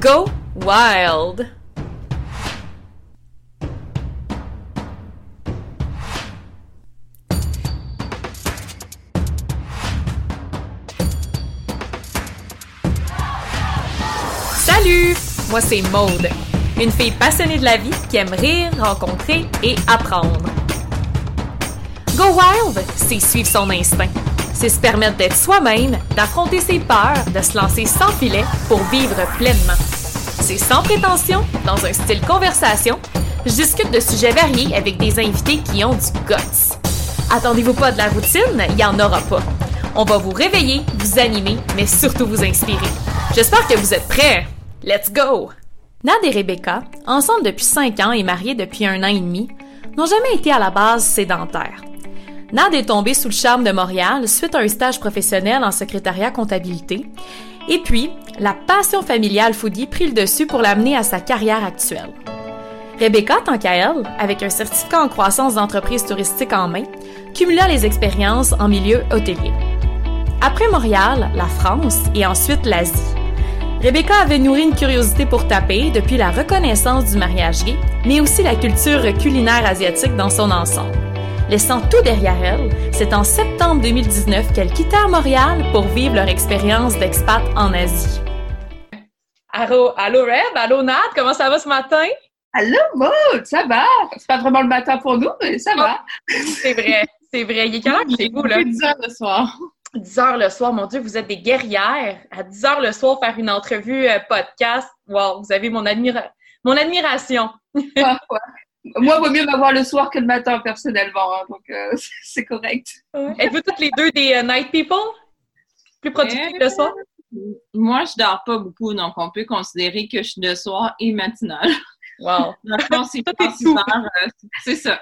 Go Wild! Salut! Moi c'est Maude, une fille passionnée de la vie qui aime rire, rencontrer et apprendre. Go Wild, c'est suivre son instinct. C'est se permettre d'être soi-même, d'affronter ses peurs, de se lancer sans filet pour vivre pleinement. C'est sans prétention, dans un style conversation. Je discute de sujets variés avec des invités qui ont du guts. Attendez-vous pas de la routine, il y en aura pas. On va vous réveiller, vous animer, mais surtout vous inspirer. J'espère que vous êtes prêts. Let's go! Nad et Rebecca, ensemble depuis 5 ans et mariés depuis un an et demi, n'ont jamais été à la base sédentaires. Nad est tombée sous le charme de Montréal suite à un stage professionnel en secrétariat comptabilité. Et puis, la passion familiale foodie prit le dessus pour l'amener à sa carrière actuelle. Rebecca, tant qu'à elle, avec un certificat en croissance d'entreprise touristique en main, cumula les expériences en milieu hôtelier. Après Montréal, la France et ensuite l'Asie. Rebecca avait nourri une curiosité pour taper depuis la reconnaissance du mariage gay, mais aussi la culture culinaire asiatique dans son ensemble. Laissant tout derrière elle, c'est en septembre 2019 qu'elle quitta Montréal pour vivre leur expérience d'expat en Asie. Allô, allô Reb, allô Nat, comment ça va ce matin? Allô Maud, ça va? C'est pas vraiment le matin pour nous, mais ça va. C'est vrai, c'est vrai. Il est quelle heure chez vous, là? 10 heures le soir. 10 heures le soir, mon Dieu, vous êtes des guerrières. À 10 heures le soir, faire une entrevue euh, podcast, wow, vous avez mon, admira mon admiration. Ouais. Moi, il vaut mieux m'avoir le soir que le matin, personnellement, hein, donc euh, c'est correct. Êtes-vous toutes les deux des uh, night people? Plus productifs le soir? Moi, je dors pas beaucoup, donc on peut considérer que je suis de soir et matinale. Wow! Dans le fond, si je dors 6 heures, euh, c'est ça.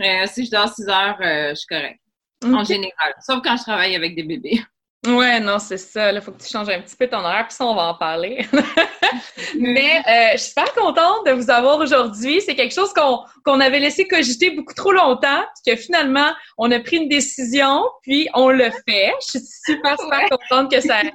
Euh, si je dors 6 heures, je suis correcte. En général. Sauf quand je travaille avec des bébés. Ouais, non, c'est ça. Il faut que tu changes un petit peu ton horaire, puis ça, on va en parler. Mais euh, je suis super contente de vous avoir aujourd'hui. C'est quelque chose qu'on qu'on avait laissé cogiter beaucoup trop longtemps, puis que finalement, on a pris une décision, puis on le fait. Je suis super, super contente que ça...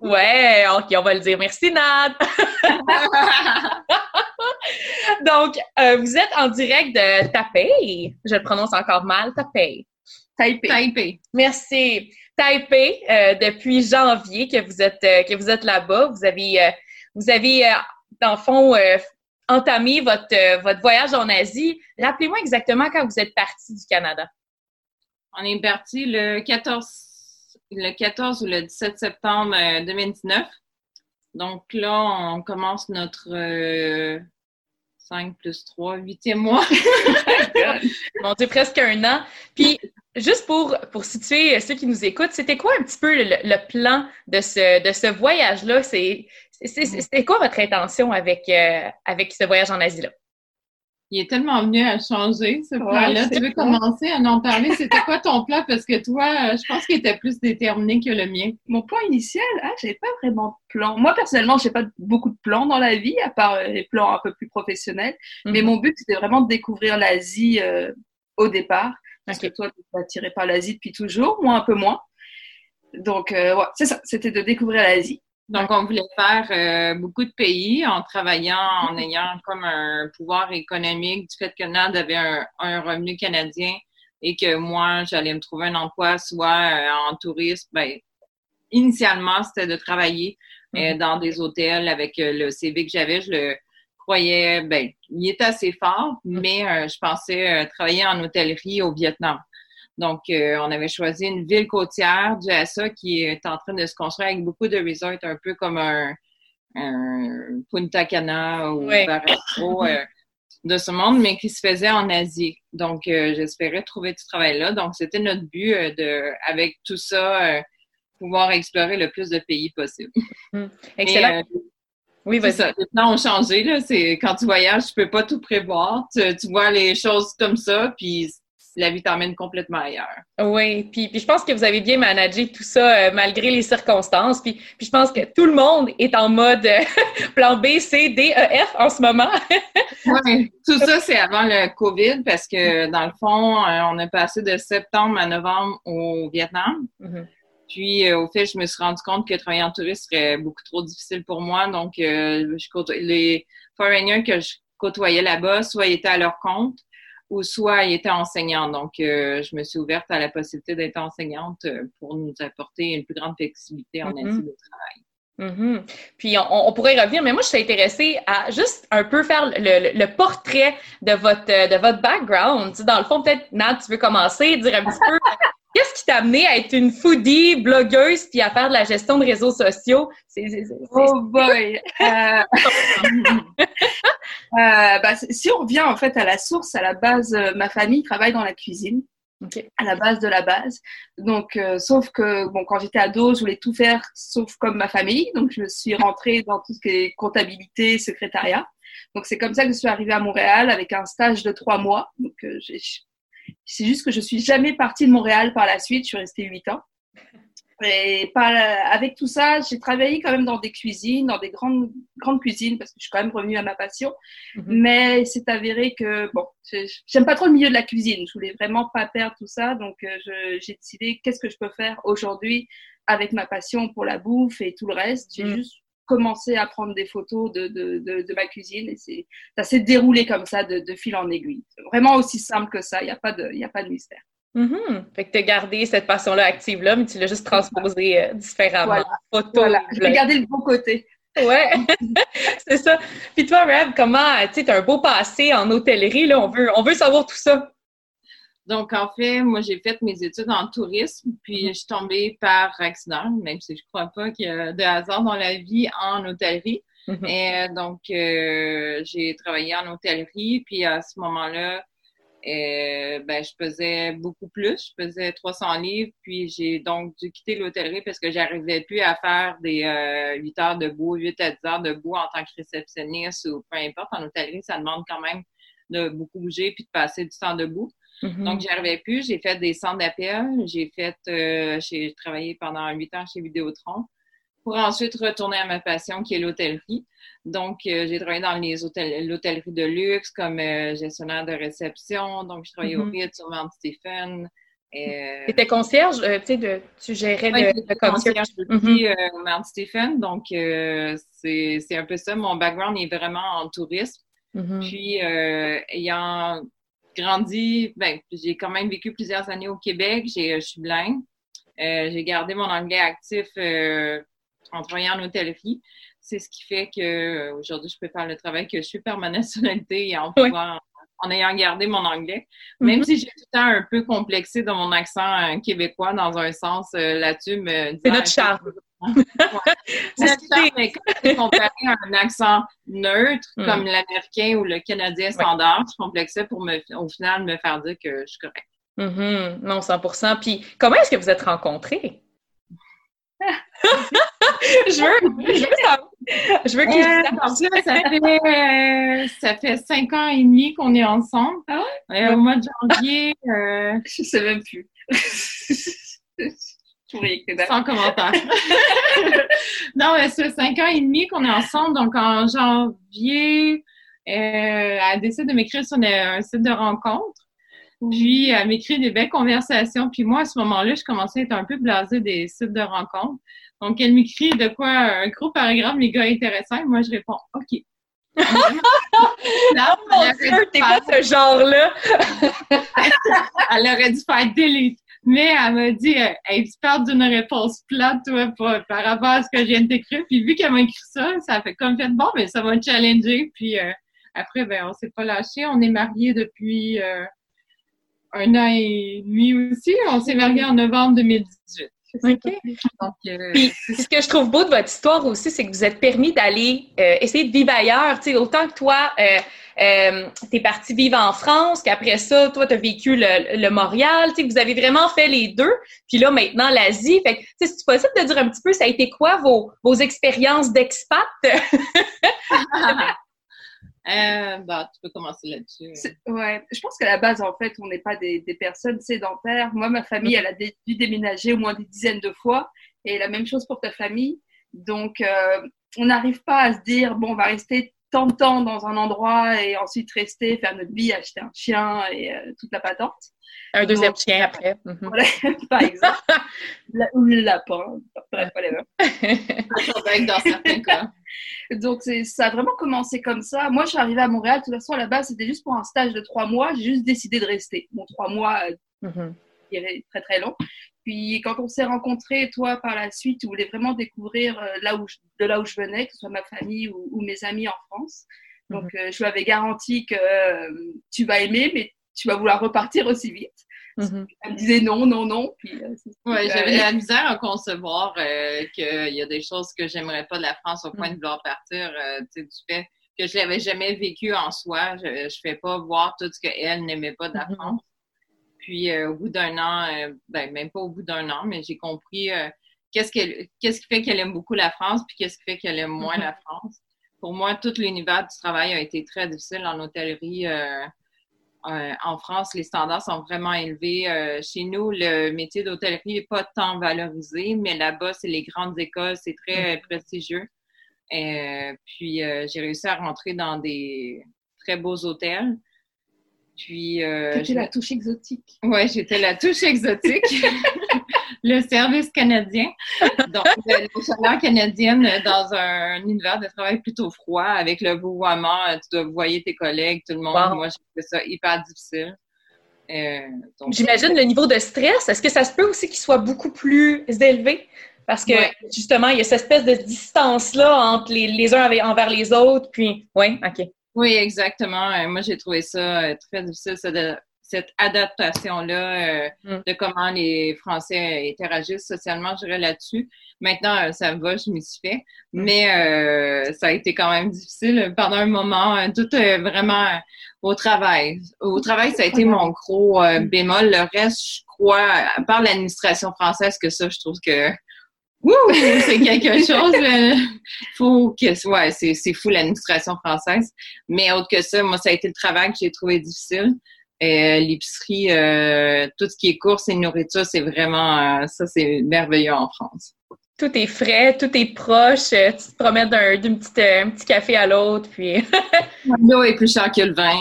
Ouais, OK, on va le dire. Merci, Nad! Donc, euh, vous êtes en direct de Taipei. Je le prononce encore mal, Taipei. Taipei. Taipei. Merci. Taipei euh, depuis janvier que vous êtes euh, que vous êtes là-bas. Vous avez euh, vous avez dans le fond entamé votre votre voyage en Asie. Rappelez-moi exactement quand vous êtes parti du Canada. On est parti le 14 le 14 ou le 17 septembre 2019. Donc là, on commence notre 5 plus 3, 8e mois. Mon Dieu, presque un an. Puis, juste pour, pour situer ceux qui nous écoutent, c'était quoi un petit peu le, le plan de ce, de ce voyage-là? C'était quoi votre intention avec, euh, avec ce voyage en Asie-là? Il est tellement venu à changer, ce plan-là. tu veux commencer à en parler? C'était quoi ton plan? Parce que toi, je pense qu'il était plus déterminé que le mien. Mon plan initial, ah, j'avais pas vraiment de plan. Moi, personnellement, j'ai pas beaucoup de plans dans la vie, à part euh, les plans un peu plus professionnels. Mais Mhm. mon but, c'était vraiment de découvrir l'Asie euh, au départ. Parce que toi, tu es attiré par l'Asie depuis toujours, moi un peu moins. Donc, euh, ouais, c'est ça, c'était de découvrir l'Asie. Donc, on voulait faire euh, beaucoup de pays en travaillant, en ayant comme un pouvoir économique du fait que Nad avait un, un revenu canadien et que moi, j'allais me trouver un emploi soit euh, en tourisme. Ben, initialement, c'était de travailler euh, dans des hôtels avec euh, le CV que j'avais. Je le croyais, ben, il était assez fort, mais euh, je pensais euh, travailler en hôtellerie au Vietnam. Donc, euh, on avait choisi une ville côtière, Jassa, qui est en train de se construire avec beaucoup de resorts, un peu comme un, un Punta Cana ou Ouais. Barastro de ce monde, mais qui se faisait en Asie. Donc, j'espérais trouver du travail là. Donc, c'était notre but de, avec tout ça, pouvoir explorer le plus de pays possible. Excellent. Mais, euh, oui, vas-y. ça. Les plans ont changé. Là. C'est, quand tu voyages, tu peux pas tout prévoir. Tu, tu vois les choses comme ça, puis la vie t'emmène complètement ailleurs. Oui, puis, puis je pense que vous avez bien managé tout ça euh, malgré les circonstances. Puis, puis je pense que tout le monde est en mode euh, plan B, C, D, E, F en ce moment. Ouais, tout ça, c'est avant le COVID parce que, dans le fond, euh, on est passé de septembre à novembre au Vietnam. Mhm. Puis, au fait, je me suis rendu compte que travailler en tourisme serait beaucoup trop difficile pour moi. Donc, je les foreigners que je côtoyais là-bas, soit ils étaient à leur compte, ou soit ils étaient enseignants. Donc, je me suis ouverte à la possibilité d'être enseignante pour nous apporter une plus grande flexibilité en mm de travail. Mm-hmm. Puis on, pourrait revenir, mais moi je suis intéressée à juste un peu faire le, portrait de votre de votre background. dans le fond, peut-être Nat, tu veux commencer, dire un petit peu qu'est-ce qui t'a amené à être une foodie, blogueuse, puis à faire de la gestion de réseaux sociaux? oh boy. Euh, euh, bah, si on revient en fait à la source, à la base, euh, ma famille travaille dans la cuisine à la base de la base. Donc, euh, sauf que bon, quand j'étais ado, je voulais tout faire sauf comme ma famille. Donc, je suis rentrée dans tout ce qui est comptabilité, secrétariat. Donc, c'est comme ça que je suis arrivée à Montréal avec un stage de trois mois. Donc, euh, c'est juste que je suis jamais partie de Montréal par la suite. Je suis restée huit ans. Et avec tout ça, j'ai travaillé quand même dans des cuisines, dans des grandes, grandes cuisines, parce que je suis quand même revenue à ma passion. Mhm. Mais c'est avéré que, bon, j'aime pas trop le milieu de la cuisine. Je voulais vraiment pas perdre tout ça. Donc, euh, j'ai décidé qu'est-ce que je peux faire aujourd'hui avec ma passion pour la bouffe et tout le reste. J'ai mhm. juste commencé à prendre des photos de, de, de, de ma cuisine et c'est, ça s'est déroulé comme ça de, de fil en aiguille. Vraiment aussi simple que ça. Il n'y a pas de, il a pas de mystère. Mm Fait que tu as gardé cette passion-là active-là, mais tu l'as juste transposée euh, différemment. Voilà. voilà. Je vais garder le bon côté. Ouais, c'est ça. Puis toi, Rev, comment, tu sais, as un beau passé en hôtellerie, là, on veut, on veut savoir tout ça. Donc, en fait, moi, j'ai fait mes études en tourisme, puis mm-hmm. je suis tombée par accident, même si je crois pas qu'il y a de hasard dans la vie en hôtellerie. Mm-hmm. Et euh, donc, euh, j'ai travaillé en hôtellerie, puis à ce moment-là, et, ben, je pesais beaucoup plus. Je pesais 300 livres, puis j'ai donc dû quitter l'hôtellerie parce que j'arrivais plus à faire des euh, 8 heures debout, 8 à 10 heures debout en tant que réceptionniste ou peu importe. En hôtellerie, ça demande quand même de beaucoup bouger puis de passer du temps debout. Mm-hmm. Donc, j'arrivais plus. J'ai fait des centres d'appel. J'ai fait, euh, j'ai travaillé pendant 8 ans chez Vidéotron pour ensuite retourner à ma passion qui est l'hôtellerie. Donc, euh, j'ai travaillé dans les hôtels, l'hôtellerie de luxe comme euh, gestionnaire de réception. Donc, je travaillais au Ritz, sur Mount Stephen. Tu étais concierge, tu sais, de, tu gérais le, concierge depuis mm Mount Stephen. Donc, c'est un peu ça. Mon background est vraiment en tourisme. Mm-hmm. Puis, ayant grandi, ben, j'ai quand même vécu plusieurs années au Québec. Je suis bilingue. j'ai gardé mon anglais actif en travaillant en hôtellerie. C'est ce qui fait que euh, aujourd'hui, je peux faire le travail que je suis par ma nationalité et en en ayant gardé mon anglais. Même mm-hmm. si j'ai tout le temps un peu complexé dans mon accent euh, québécois dans un sens euh, là-dessus. C'est notre charme. C'est comparé à un accent neutre, mm. comme l'américain ou le canadien standard, je complexais pour me, au final me faire dire que je suis correcte. Mm-hmm. Non, 100% Puis, comment est-ce que vous êtes rencontrés? je veux, je veux, je veux que ça, fait, ça fait cinq ans et demi qu'on est ensemble. Ah au mois de janvier, euh, je sais même plus. Sans commentaire. non, mais ça fait cinq ans et demi qu'on est ensemble. Donc, en janvier, euh, elle décide de m'écrire sur un site de rencontre. Puis, elle m'écrit des belles conversations. Puis moi, à ce moment-là, je commençais à être un peu blasée des sites de rencontres. Donc, elle m'écrit de quoi un gros paragraphe, les gars intéressants. moi, je réponds OK. là, oh t'es pas ce genre-là. elle aurait dû faire delete. Mais elle m'a dit, hey, tu parles d'une réponse plate, toi, par rapport à ce que je viens de t'écrire. Puis vu qu'elle m'a écrit ça, ça fait comme fait, bon, mais ça m'a challenger. Puis euh, après, ben, on s'est pas lâché. On est mariés depuis euh, un an et demi aussi. On s'est mariés en novembre 2018. OK. Euh, Puis, ce que je trouve beau de votre histoire aussi, c'est que vous êtes permis d'aller euh, essayer de vivre ailleurs. Tu sais, autant que toi, euh, euh tu es parti vivre en France, qu'après ça, toi, tu as vécu le, le Montréal. Tu sais, vous avez vraiment fait les deux. Puis là, maintenant, l'Asie. Fait que, c'est possible de dire un petit peu, ça a été quoi vos, vos expériences d'expat? Euh, bah, tu peux commencer là-dessus. Ouais, je pense qu'à la base, en fait, on n'est pas des, des, personnes sédentaires. Moi, ma famille, elle a dû déménager au moins des dizaines de fois, et la même chose pour ta famille. Donc, euh, on n'arrive pas à se dire, bon, on va rester tant de temps dans un endroit et ensuite rester, faire notre vie, acheter un chien et euh, toute la patente. Un deuxième chien après. Mhm. par exemple. ou le lapin. Bref, dans certains cas. Donc, ça a vraiment commencé comme ça. Moi, je suis arrivée à Montréal. De toute façon, à la base, c'était juste pour un stage de trois mois. J'ai juste décidé de rester. Bon, trois mois, euh, mhm. qui est très, très long. Puis, quand on s'est rencontrés, toi, par la suite, tu voulais vraiment découvrir euh, là où de là où je venais, que ce soit ma famille ou, mes amis en France. Donc, mhm. euh, je lui avais garanti que tu vas aimer, mais tu vas vouloir repartir aussi vite. Mhm. Elle me disait non, non, non. Puis, euh, ouais, j'avais la misère à concevoir euh, qu'il y a des choses que j'aimerais pas de la France au point de mhm. vouloir partir, euh, du fait que je l'avais jamais vécu en soi. Je ne fais pas voir tout ce qu'elle n'aimait pas de la. France. Puis au bout d'un an, ben même pas au bout d'un an, mais j'ai compris qu'est-ce, qu'est-ce qui fait qu'elle aime beaucoup la France, puis qu'est-ce qui fait qu'elle aime moins la France. Pour moi, tout l'univers du travail a été très difficile en hôtellerie. Euh, en France, les standards sont vraiment élevés. Euh, chez nous, le métier d'hôtellerie n'est pas tant valorisé, mais là-bas, c'est les grandes écoles, c'est très mm. prestigieux. Euh, puis, j'ai réussi à rentrer dans des très beaux hôtels. Puis. Euh, la touche exotique. Oui, j'étais la touche exotique. le service canadien. Donc, la chaleur canadienne dans un univers de travail plutôt froid, avec le vouvoiement, tu dois voir tes collègues, tout le monde. Moi, j'ai trouvé ça hyper difficile. Euh, J'imagine le niveau de stress. Est-ce que ça se peut aussi qu'il soit beaucoup plus élevé? Parce que justement, il y a cette espèce de distance-là entre les, les uns envers les autres. Puis, oui, OK. Oui, exactement. Euh, moi, j'ai trouvé ça euh, très difficile, cette adaptation-là euh, mm. de comment les Français interagissent socialement, je dirais là-dessus. Maintenant, ça va, je m'y suis fait. Mm. Mais ça a été quand même difficile pendant un moment, tout vraiment au travail. Au travail, ça a été mon gros bémol. Le reste, je crois, à part l'administration française, que ça, je trouve que c'est quelque chose. faut que, ouais, c'est, fou l'administration française. Mais autre que ça, moi, ça a été le travail que j'ai trouvé difficile. Euh, l'épicerie, euh, tout ce qui est course et nourriture, c'est vraiment, euh, ça, c'est merveilleux en France tout est frais, tout est proche. Euh, tu te promets d'un petite, euh, un petit café à l'autre, puis. L'eau est plus cher que le vin.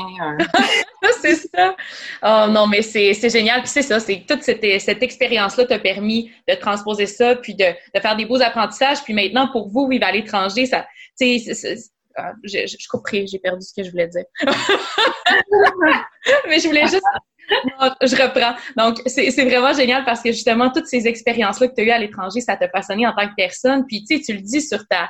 C'est ça. Oh non, mais c'est génial. Puis c'est ça, c'est toute cette, cette expérience-là t'a permis de transposer ça, puis de, de, faire des beaux apprentissages. Puis maintenant, pour vous, vivre à l'étranger, ça, tu sais, ah, je, je, je j'ai perdu ce que je voulais dire. mais je voulais juste je reprends. Donc, c'est vraiment génial parce que justement, toutes ces expériences-là que tu as eues à l'étranger, ça t'a façonné en tant que personne. Puis, tu sais, tu le dis sur ta,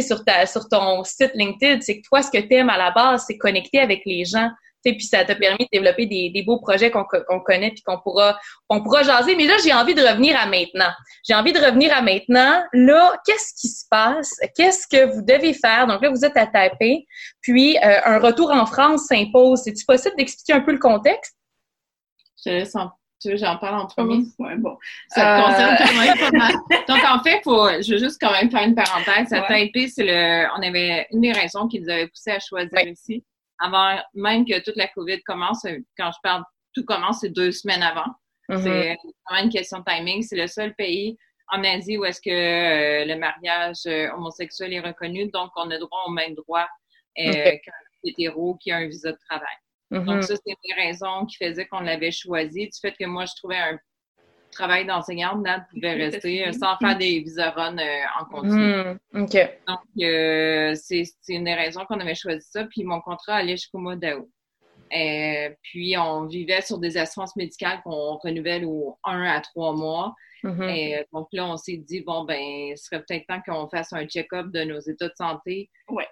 sur ta, sur ton site LinkedIn, c'est que toi, ce que tu aimes à la base, c'est connecter avec les gens. Puis ça t'a permis de développer des, des beaux projets qu'on connaît puis qu'on pourra, on pourra jaser. Mais là, j'ai envie de revenir à maintenant. J'ai envie de revenir à maintenant. Là, qu'est-ce qui se passe? Qu'est-ce que vous devez faire? Donc là, vous êtes à taper. Puis euh, un retour en France s'impose. C'est-tu possible d'expliquer un peu le contexte? Je laisse en tu veux, j'en parle en premier? Oui, bon. Ça te concerne quand même pas mal. Donc, en fait, faut, je veux juste quand même faire une parenthèse. À Taipei, c'est le, on avait une des raisons qui nous avait poussé à choisir ici. Avant même que toute la COVID commence, quand je parle, tout commence, c'est deux semaines avant. Mm-hmm. C'est vraiment une question de timing. C'est le seul pays en Asie où est-ce que euh, le mariage euh, homosexuel est reconnu. Donc, on a droit au même droit euh, qu'un hétéro qui a un visa de travail. Donc, mm-hmm. ça, c'est une raison qui faisait qu'on l'avait choisi. Du fait que moi, je trouvais un travail d'enseignante, Nad pouvait rester euh, sans faire des visa runs euh, en continu. Mm-hmm. Donc, euh, c'est une des raisons qu'on avait choisi ça. Puis, mon contrat allait jusqu'au mois d'août. puis, on vivait sur des assurances médicales qu'on renouvelle au 1 à 3 mois. Mm-hmm. Et, donc là, on s'est dit, bon, ben, ce serait peut-être temps qu'on fasse un check-up de nos états de santé. Ouais.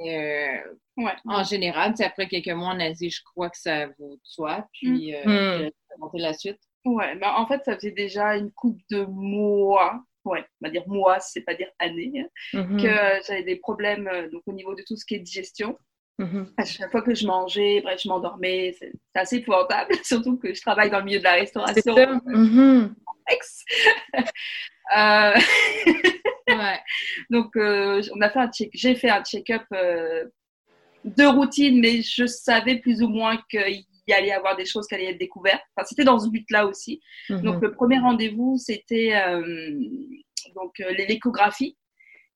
Euh, ouais. En général, après quelques mois en Asie, je crois que ça vaut de soi. Puis, mm. euh, mm. la suite. Ouais, ben, en fait, ça faisait déjà une coupe de mois. Ouais, on va dire mois, c'est pas dire année, hein, mm-hmm. que j'avais des problèmes euh, donc, au niveau de tout ce qui est digestion. Mm-hmm. À chaque fois que je mangeais, bref, je m'endormais, c'est assez épouvantable, surtout que je travaille dans le milieu de la restauration. Mm-hmm. euh... ouais. Donc, euh, on a fait un check, j'ai fait un check-up euh, de routine, mais je savais plus ou moins qu'il y allait y avoir des choses qui allaient être découvertes. Enfin, c'était dans ce but-là aussi. Mhm. Donc, le premier rendez-vous, c'était euh, donc l'échographie.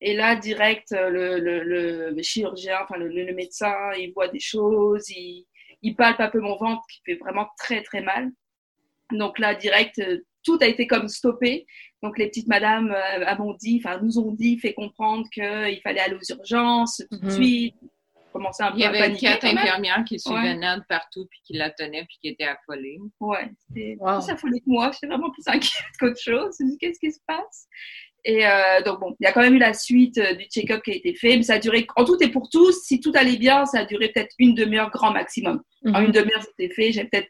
Et là, direct, le, le, le chirurgien, enfin le, le, médecin, il voit des choses, il, il palpe un peu mon ventre qui fait vraiment très très mal. Donc là, direct, tout a été comme stoppé. Donc les petites madames m'ont dit, enfin nous ont dit, fait comprendre qu'il fallait aller aux urgences tout de mhm. suite. Commencer un peu Il y avait quatre infirmières qui suivaient Nad partout, puis qui la tenaient, puis qui étaient affolées. Ouais, c'était plus affolée que moi. J'étais vraiment plus inquiète qu'autre chose. Je me qu'est-ce qui se passe? Et euh, donc bon, il y a quand même eu la suite euh, du check-up qui a été fait, mais ça a duré, en tout et pour tous, si tout allait bien, ça a duré peut-être une demi-heure grand maximum. En mhm. une demi-heure, c'était fait. J'ai peut-être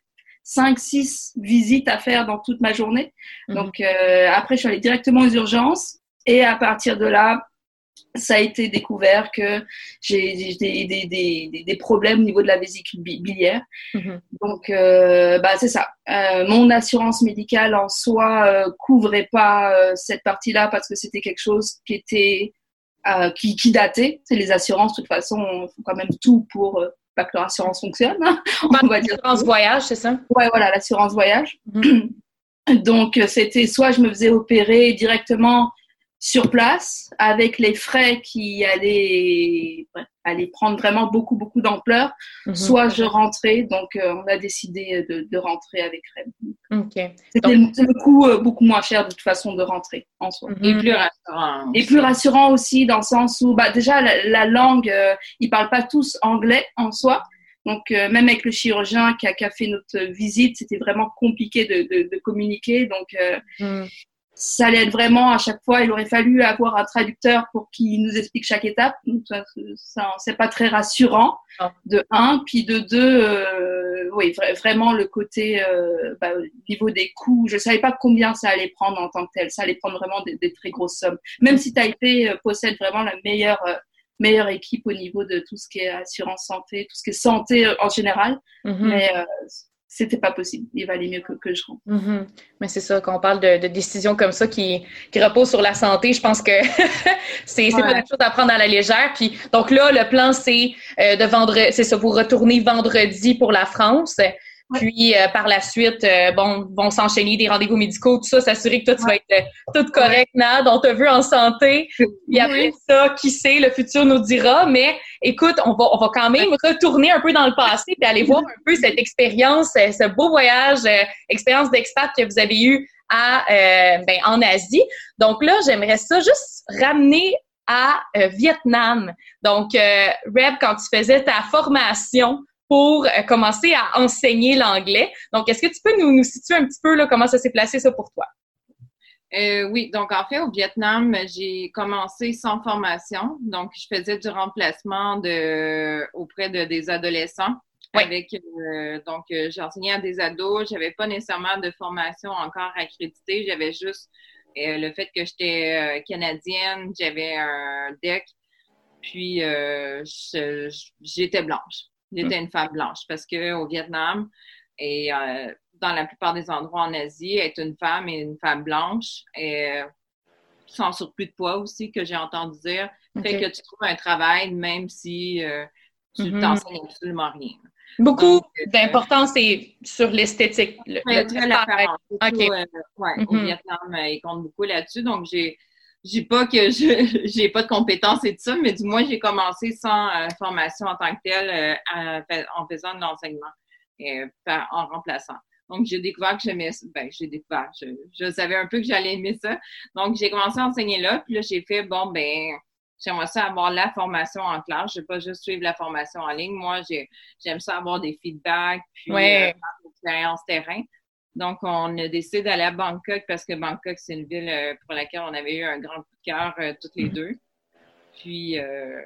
cinq, six visites à faire dans toute ma journée. Mhm. Donc euh, après, je suis allée directement aux urgences et à partir de là, ça a été découvert que j'ai des, des, des, des, problèmes au niveau de la vésicule biliaire. Mhm. Donc, euh, bah, c'est ça. Euh, mon assurance médicale en soi euh, couvrait pas cette partie-là parce que c'était quelque chose qui était qui, qui datait. C'est les assurances, de toute façon, font quand même tout pour pas que leur assurance fonctionne. on va dire. L'assurance voyage, c'est ça Ouais, voilà, l'assurance voyage. Mhm. Donc, c'était soit je me faisais opérer directement sur place avec les frais qui allaient, allaient prendre vraiment beaucoup, beaucoup d'ampleur. Mhm. Soit je rentrais, donc euh, on a décidé de, de rentrer avec Rem. C'était le, coût euh, beaucoup moins cher de toute façon de rentrer en soi. Et plus rassurant. Et plus rassurant aussi dans le sens où bah, déjà la, langue, euh, ils parlent pas tous anglais en soi. Donc, même avec le chirurgien qui a, qui a fait notre visite, c'était vraiment compliqué de, de, de communiquer. Donc, mhm ça allait être vraiment à chaque fois, il aurait fallu avoir un traducteur pour qu'il nous explique chaque étape. Donc ça, ça c'est pas très rassurant. De un, puis de deux, euh, oui, vraiment le côté euh, bah, niveau des coûts. Je savais pas combien ça allait prendre en tant que tel. Ça allait prendre vraiment des, très grosses sommes. Même si Taipei euh, possède vraiment la meilleure euh, meilleure équipe au niveau de tout ce qui est assurance santé, tout ce qui est santé en général. Mm-hmm. Mais c'était pas possible. Il valait mieux que, que je rentre. Mm-hmm. Mais c'est ça, quand on parle de, de, décisions comme ça qui, qui reposent sur la santé, je pense que c'est pas quelque chose à prendre à la légère. Puis, donc là, le plan, c'est euh, de vendre, c'est ça, vous retourner vendredi pour la France. Puis euh, par la suite, euh, bon, vont s'enchaîner des rendez-vous médicaux, tout ça, s'assurer que toi, tu vas être euh, toute correcte, Nad, on te veut en santé. Puis après ça, qui sait, le futur nous dira. Mais écoute, on va, on va quand même retourner un peu dans le passé et aller voir un peu cette expérience, ce beau voyage, expérience d'expat que vous avez eu à, ben, en Asie. Donc là, j'aimerais ça juste ramener à Vietnam. Donc, Reb, quand tu faisais ta formation pour euh, commencer à enseigner l'anglais. Donc, est-ce que tu peux nous, nous situer un petit peu là, comment ça s'est placé ça pour toi? Euh, oui, donc en fait, au Vietnam, j'ai commencé sans formation. Donc, je faisais du remplacement de, auprès de des adolescents. Avec, euh, donc, j'enseignais à des ados. J'avais pas nécessairement de formation encore accréditée. J'avais juste le fait que j'étais canadienne, j'avais un deck, puis j'étais blanche. J'étais une femme blanche parce qu'au Vietnam et euh, dans la plupart des endroits en Asie, être une femme et une femme blanche et sans surplus de poids aussi, que j'ai entendu dire, fait que tu trouves un travail même si euh, tu mm-hmm. t'enseignes absolument rien. Beaucoup euh, d'importance est sur l'esthétique. Le, le, Au mm-hmm. Vietnam, ils comptent beaucoup là-dessus. Donc, j'ai j'ai pas que je j'ai pas de compétences et tout ça, mais du moins j'ai commencé sans euh, formation en tant que telle euh, en faisant de l'enseignement euh, en remplaçant. Donc j'ai découvert que j'aimais ben j'ai découvert, je, je, savais un peu que j'allais aimer ça. Donc j'ai commencé à enseigner là, puis là j'ai fait bon ben j'aimerais ça avoir la formation en classe, je vais pas juste suivre la formation en ligne. Moi j'aime ça avoir des feedbacks puis ouais. l'expérience terrain. Donc, on a décidé d'aller à Bangkok parce que Bangkok, c'est une ville euh, pour laquelle on avait eu un grand coup de cœur euh, toutes les mhm. deux. Puis, euh,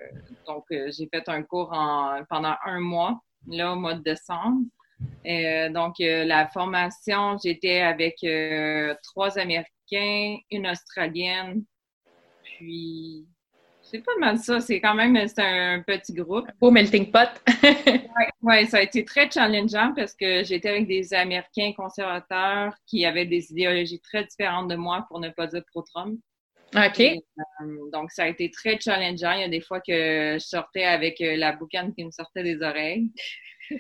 donc, j'ai fait un cours en, pendant un mois, là, au mois de décembre. donc, la formation, j'étais avec trois Américains, une Australienne, puis c'est pas mal ça. C'est quand même un petit groupe. Au melting pot. oui, ouais, ça a été très challengeant parce que j'étais avec des Américains conservateurs qui avaient des idéologies très différentes de moi, pour ne pas dire pro-Trump. OK. Euh, donc, ça a été très challengeant. Il y a des fois que je sortais avec euh, la boucane qui me sortait des oreilles.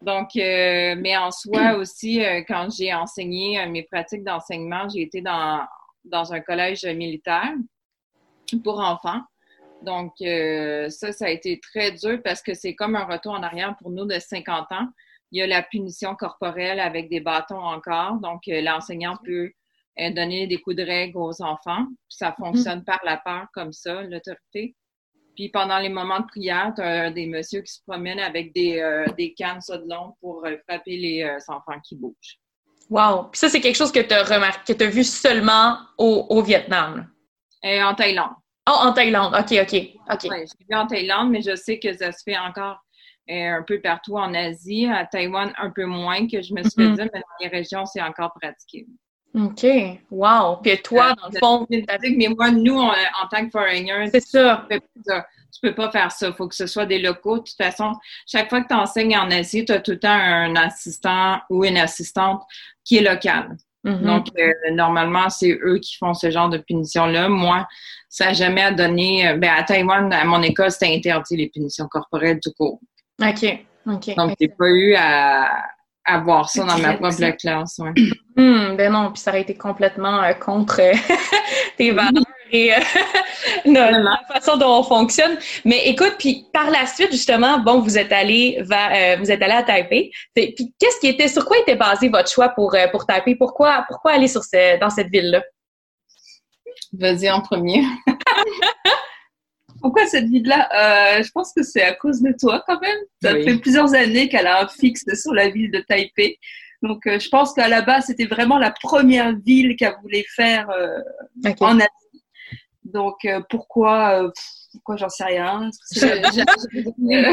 Donc, euh, mais en soi aussi, quand j'ai enseigné mes pratiques d'enseignement, j'ai été dans, dans un collège militaire pour enfants. Donc, euh, ça, ça a été très dur parce que c'est comme un retour en arrière pour nous de 50 ans. Il y a la punition corporelle avec des bâtons encore. Donc, l'enseignant peut donner des coups de règle aux enfants. Ça fonctionne par la peur comme ça, l'autorité. Puis pendant les moments de prière, tu as des messieurs qui se promènent avec des, euh, des cannes ça de long pour euh, frapper les euh, enfants qui bougent. Wow! Puis ça, c'est quelque chose que tu as remarqué, que tu as vu seulement au, au Vietnam? Et en Thaïlande. Oh, en Thaïlande. OK, OK. OK. Oui, j'ai vu en Thaïlande, mais je sais que ça se fait encore un peu partout en Asie. À Taïwan, un peu moins que je me suis mm-hmm. dit, mais dans les régions, c'est encore pratiqué. OK. Wow. Puis toi, dans le fond. Mais moi, nous, en tant que foreigner, c'est ça. Tu peux, peux pas faire ça. Il faut que ce soit des locaux. De toute façon, chaque fois que tu enseignes en Asie, tu as tout le temps un assistant ou une assistante qui est locale. Mm-hmm. Donc, euh, normalement, c'est eux qui font ce genre de punition-là. Moi, ça n'a jamais donné. Euh, ben, à Taïwan, à mon école, c'était interdit les punitions corporelles tout court. OK. OK. Donc, j'ai pas eu à, avoir ça dans ma propre classe. Ouais. Hmm, ben non, puis ça aurait été complètement euh, contre tes valeurs et euh, la façon dont on fonctionne. Mais écoute, puis par la suite, justement, bon, vous êtes allé vers, vous êtes allé à Taipei. Puis qu'est-ce qui était, sur quoi était basé votre choix pour pour Taipei? Pourquoi pourquoi aller sur ce, dans cette ville-là? Vas-y en premier. Pourquoi cette ville-là? Euh, Je pense que c'est à cause de toi quand même. Ça fait plusieurs années qu'elle a un fixe sur la ville de Taipei. Donc, euh, je pense qu'à la base, c'était vraiment la première ville qu'elle voulait faire euh, en Asie. Donc, pourquoi Pourquoi j'en sais rien?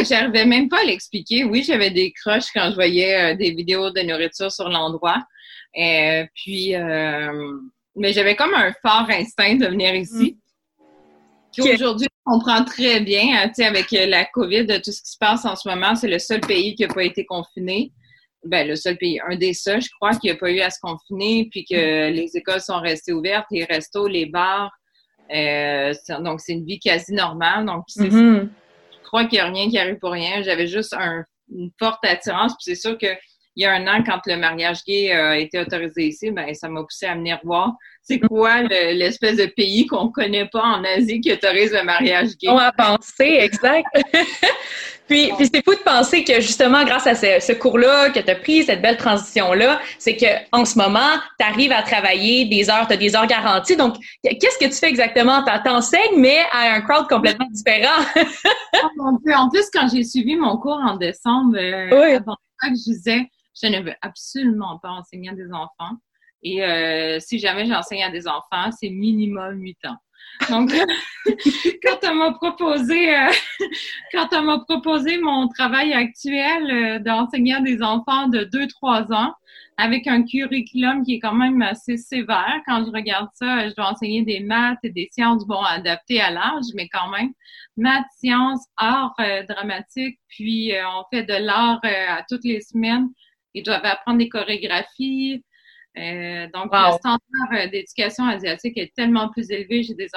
J'arrivais même pas à l'expliquer. Oui, j'avais des crushs quand je voyais des vidéos de nourriture sur l'endroit. Et puis, mais j'avais comme un fort instinct de venir ici. Mm. Aujourd'hui, on comprend très bien, hein, avec euh, la COVID, tout ce qui se passe en ce moment, c'est le seul pays qui n'a pas été confiné. Ben, le seul pays, un des seuls, je crois, qui n'a pas eu à se confiner, puis que mm. les écoles sont restées ouvertes, les restos, les bars. Euh, donc, c'est une vie quasi normale. Donc, mm-hmm. je crois qu'il n'y a rien qui arrive pour rien. J'avais juste une forte attirance, puis c'est sûr que il y a un an, quand le mariage gay a été autorisé ici, ben, ça m'a poussé à venir voir c'est quoi l'espèce de pays qu'on connaît pas en Asie qui autorise le mariage gay? On a pensé, exact. puis, puis c'est fou de penser que justement, grâce à ce, cours-là que tu as pris, cette belle transition-là, c'est que en ce moment, tu arrives à travailler des heures, tu as des heures garanties. Donc, qu'est-ce que tu fais exactement? Tu t'enseignes, mais à un crowd complètement différent. en plus, quand j'ai suivi mon cours en décembre, euh, avant ça, je disais, je ne veux absolument pas enseigner à des enfants. Et euh, si jamais j'enseigne à des enfants, c'est minimum 8 ans. Donc, quand on m'a proposé, euh, quand on m'a proposé mon travail actuel euh, d'enseigner à des enfants de 2-3 ans, avec un curriculum qui est quand même assez sévère. Quand je regarde ça, je dois enseigner des maths et des sciences, bon, adaptées à l'âge, mais quand même, maths, sciences, art dramatique, puis on fait de l'art à toutes les semaines. Ils doivent apprendre des chorégraphies. Euh, donc, le standard euh, d'éducation asiatique est tellement plus élevé. J'ai des,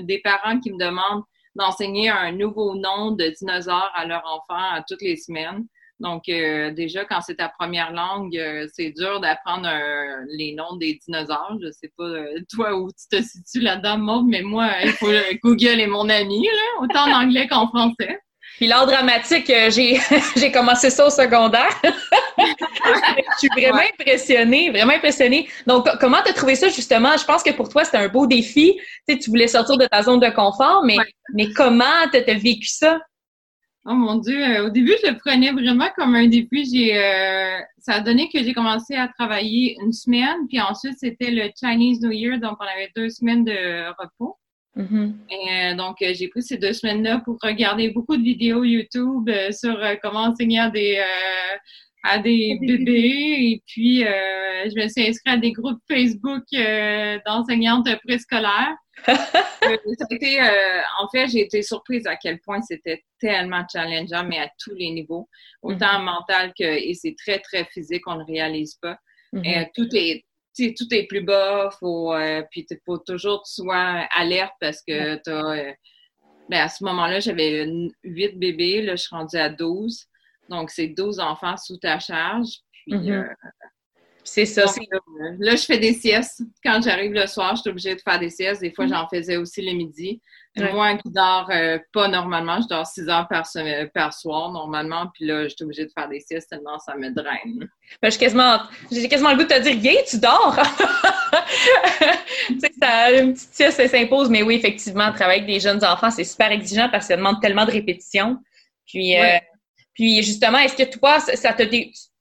des parents qui me demandent d'enseigner un nouveau nom de dinosaure à leur enfant à toutes les semaines. Donc, euh, déjà, quand c'est ta première langue, c'est dur d'apprendre les noms des dinosaures. Je sais pas, toi, où tu te situes là-dedans, Maud, mais moi, il faut Google est mon ami, là, autant en anglais qu'en français. Puis l'art dramatique, euh, j'ai, j'ai commencé ça au secondaire. je suis vraiment impressionnée, vraiment impressionnée. Donc, comment tu as trouvé ça justement? Je pense que pour toi, c'était un beau défi. Tu sais, tu voulais sortir de ta zone de confort, mais, mais comment tu as vécu ça? Oh mon Dieu, euh, au début, je le prenais vraiment comme un défi. J'ai, euh, ça a donné que j'ai commencé à travailler une semaine, puis ensuite, c'était le Chinese New Year, donc on avait deux semaines de repos. Mm-hmm. Et, euh, donc, euh, j'ai pris ces deux semaines-là pour regarder beaucoup de vidéos YouTube euh, sur comment enseigner à des, à des bébés. Et puis, je me suis inscrite à des groupes Facebook d'enseignantes préscolaires. en fait, j'ai été surprise à quel point c'était tellement challengeant, mais à tous les niveaux, autant mm-hmm. mental que, et c'est très, très physique, on ne réalise pas. Mm-hmm. tout est tout est plus bas, faut, euh, puis il faut toujours que tu sois alerte parce que tu euh, ben à ce moment-là, j'avais huit bébés, là, je suis rendue à 12. Donc, c'est 12 enfants sous ta charge. Puis, mm-hmm. euh, c'est ça. là, je fais des siestes. Quand j'arrive le soir, je suis obligée de faire des siestes. Des fois, mm-hmm. j'en faisais aussi le midi. Moi qui dors euh, pas normalement, je dors 6 heures par, semaine, par soir normalement, puis là, j'étais obligée de faire des siestes tellement ça me draine. Ben, j'ai quasiment, quasiment le goût de te dire, Gay, tu dors! tu sais, ça, une petite sieste, ça s'impose, mais oui, effectivement, travailler avec des jeunes enfants, c'est super exigeant parce que ça demande tellement de répétitions. Puis, euh, puis justement, est-ce que toi, ça, ça te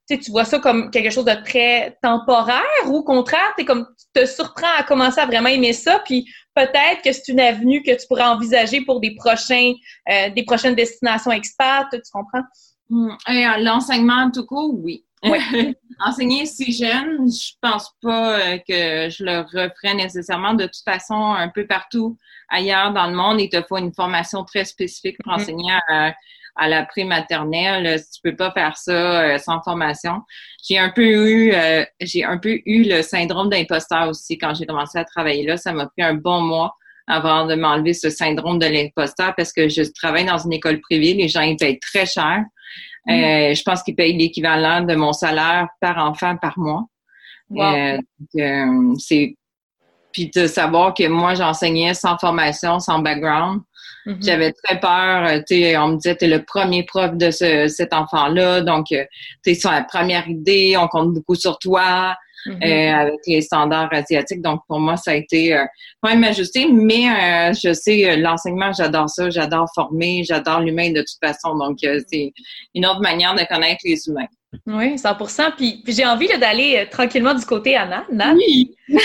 tu, tu vois ça comme quelque chose de très temporaire ou au contraire, es comme, tu te surprends à commencer à vraiment aimer ça, puis peut-être que c'est une avenue que tu pourrais envisager pour des prochains, euh, des prochaines destinations expats, tu comprends? Hmm. L'enseignement tout court, oui. Enseigner si jeune, je pense pas euh, que je le referais nécessairement. De toute façon, un peu partout ailleurs dans le monde, il te faut une formation très spécifique pour mm-hmm. enseigner à, à la prématernelle. Tu peux pas faire ça euh, sans formation. J'ai un peu eu, euh, j'ai un peu eu le syndrome d'imposteur aussi quand j'ai commencé à travailler là. Ça m'a pris un bon mois avant de m'enlever ce syndrome de l'imposteur parce que je travaille dans une école privée. Les gens ils payent très cher. Mm. Euh, je pense qu'ils payent l'équivalent de mon salaire par enfant par mois. c'est puis de savoir que moi j'enseignais sans formation, sans background, Mm-hmm. J'avais très peur. Euh, tu sais, on me disait, t'es le premier prof de ce, cet enfant-là, donc euh, tu sur la première idée, on compte beaucoup sur toi. Mm-hmm. Euh, avec les standards asiatiques. Donc, pour moi, ça a été quand même ajusté, mais je sais, l'enseignement, j'adore ça, j'adore former, j'adore l'humain de toute façon. Donc, c'est une autre manière de connaître les humains. Oui, 100 Puis, puis j'ai envie d'aller tranquillement du côté Anna. Oui!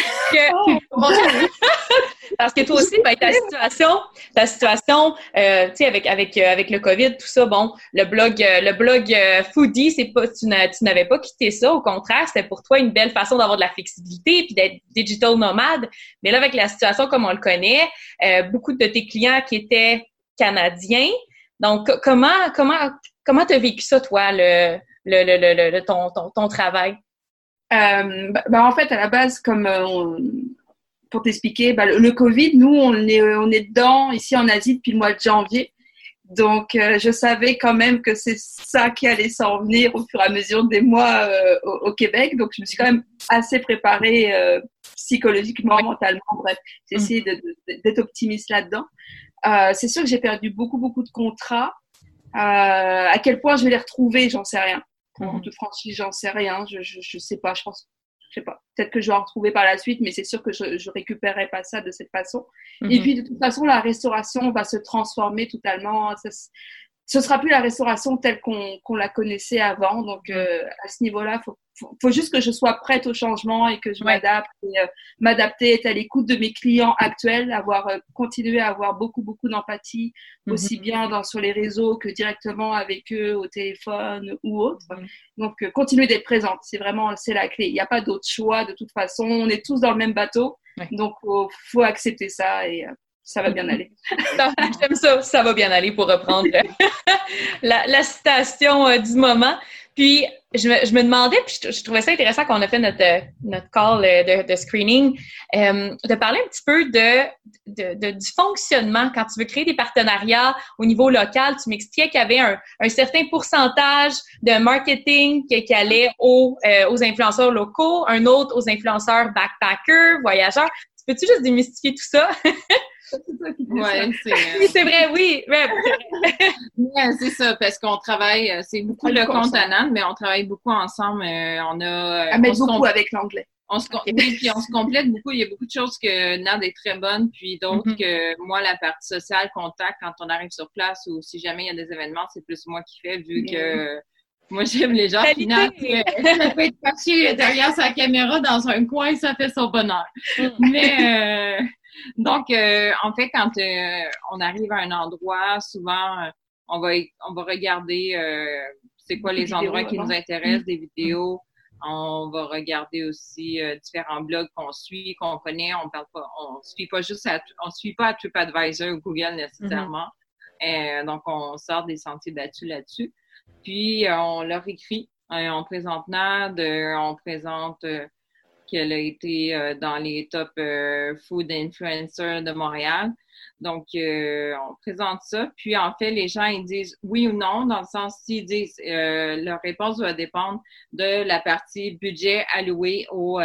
Parce que toi aussi, ben, ta situation, ta situation, euh, tu sais, avec avec euh, avec le COVID, tout ça, bon, le blog, euh, le blog foodie, c'est pas, tu n'avais pas quitté ça. Au contraire, c'était pour toi une belle façon d'avoir de la flexibilité puis d'être digital nomade. Mais là, avec la situation comme on le connaît, beaucoup de tes clients qui étaient canadiens. Donc, comment comment comment t'as vécu ça, toi, le le, le, le, ton, ton, ton travail? Euh, bah, en fait, à la base, comme on, pour t'expliquer, bah, le, Covid, nous, on est, on est dedans ici en Asie depuis le mois de janvier. Donc, euh, je savais quand même que c'est ça qui allait s'en venir au fur et à mesure des mois euh, au, Québec. Donc, je me suis quand même assez préparée euh, psychologiquement, mentalement. Bref, j'ai mm. essayé d'être optimiste là-dedans. c'est sûr que j'ai perdu beaucoup, beaucoup de contrats. à quel point je vais les retrouver, j'en sais rien. Mm. toute franchise, j'en sais rien. Je, je, je sais pas. Je pense je sais pas, peut-être que je vais en retrouver par la suite, mais c'est sûr que je, je récupérerai pas ça de cette façon. Et mhm. puis, de toute façon, la restauration va se transformer totalement. Ça, ce sera plus la restauration telle qu'on la connaissait avant. Donc, euh, à ce niveau-là, faut, faut, juste que je sois prête au changement et que je m'adapte euh, m'adapter, être à l'écoute de mes clients actuels, avoir euh, continuer à avoir beaucoup beaucoup d'empathie, mhm. aussi bien dans sur les réseaux que directement avec eux au téléphone ou autre. Mhm. Donc, continuer d'être présente, c'est vraiment c'est la clé. Il n'y a pas d'autre choix de toute façon. On est tous dans le même bateau, donc faut, faut accepter ça et ça va bien aller. J'aime ça, ça va bien aller pour reprendre la, la, citation euh, du moment. Puis, je me, demandais, puis je, trouvais ça intéressant quand on a fait notre, notre call euh, de, screening, euh, de parler un petit peu de, du fonctionnement quand tu veux créer des partenariats au niveau local. Tu m'expliquais qu'il y avait un, certain pourcentage de marketing qui, allait aux, aux influenceurs locaux, un autre aux influenceurs backpackers, voyageurs. Tu peux-tu juste démystifier tout ça? Ouais, oui, c'est vrai, oui. Ouais, c'est ça, parce qu'on travaille, euh, c'est beaucoup le compte mais on travaille beaucoup ensemble. Euh, on a. À mettre beaucoup avec l'anglais. On se, puis on se complète beaucoup. Il y a beaucoup de choses que Nad est très bonne, puis d'autres mm-hmm. que moi, la partie sociale, contact, quand on arrive sur place ou si jamais il y a des événements, c'est plus moi qui fais, vu que moi, j'aime les gens qui Nad, ça peut être parti derrière sa caméra dans un coin, ça fait son bonheur. Mm. Mais donc, euh, en fait, quand euh, on arrive à un endroit, souvent, euh, on va on va regarder c'est quoi les endroits qui nous intéressent, des vidéos. On va regarder aussi différents blogs qu'on suit, qu'on connaît. On parle pas, on suit pas juste à, on suit pas à TripAdvisor ou Google nécessairement. donc, on sort des sentiers battus là-dessus. Puis, on leur écrit. on présente NAD, on présente qu'elle a été euh, dans les top euh, food influencers de Montréal. Donc, euh, on présente ça. Puis, en fait, les gens, ils disent oui ou non, dans le sens, s'ils disent, leur réponse va dépendre de la partie budget alloué aux,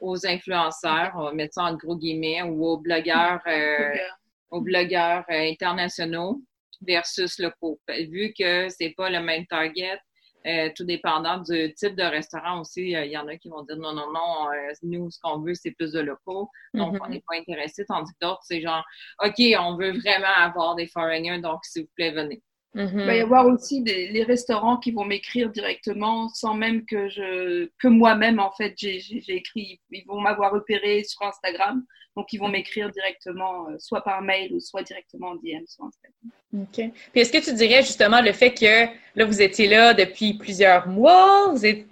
aux influenceurs, on va mettre ça en gros guillemets, ou aux blogueurs aux blogueurs internationaux versus locaux. Vu que c'est pas le même target, euh, tout dépendant du type de restaurant aussi, euh, il y en a qui vont dire non, non, non, euh, nous, ce qu'on veut, c'est plus de locaux. Donc, mm-hmm. on n'est pas intéressé. Tandis que d'autres, c'est genre, OK, on veut vraiment avoir des foreigners, donc s'il vous plaît, venez. Il va y avoir aussi des, les restaurants qui vont m'écrire directement sans même que je que moi-même en fait j'ai écrit ils vont m'avoir repéré sur Instagram donc ils vont m'écrire directement soit par mail ou soit directement en DM sur Instagram. OK. Puis est-ce que tu dirais justement le fait que là, vous étiez là depuis plusieurs mois, vous êtes,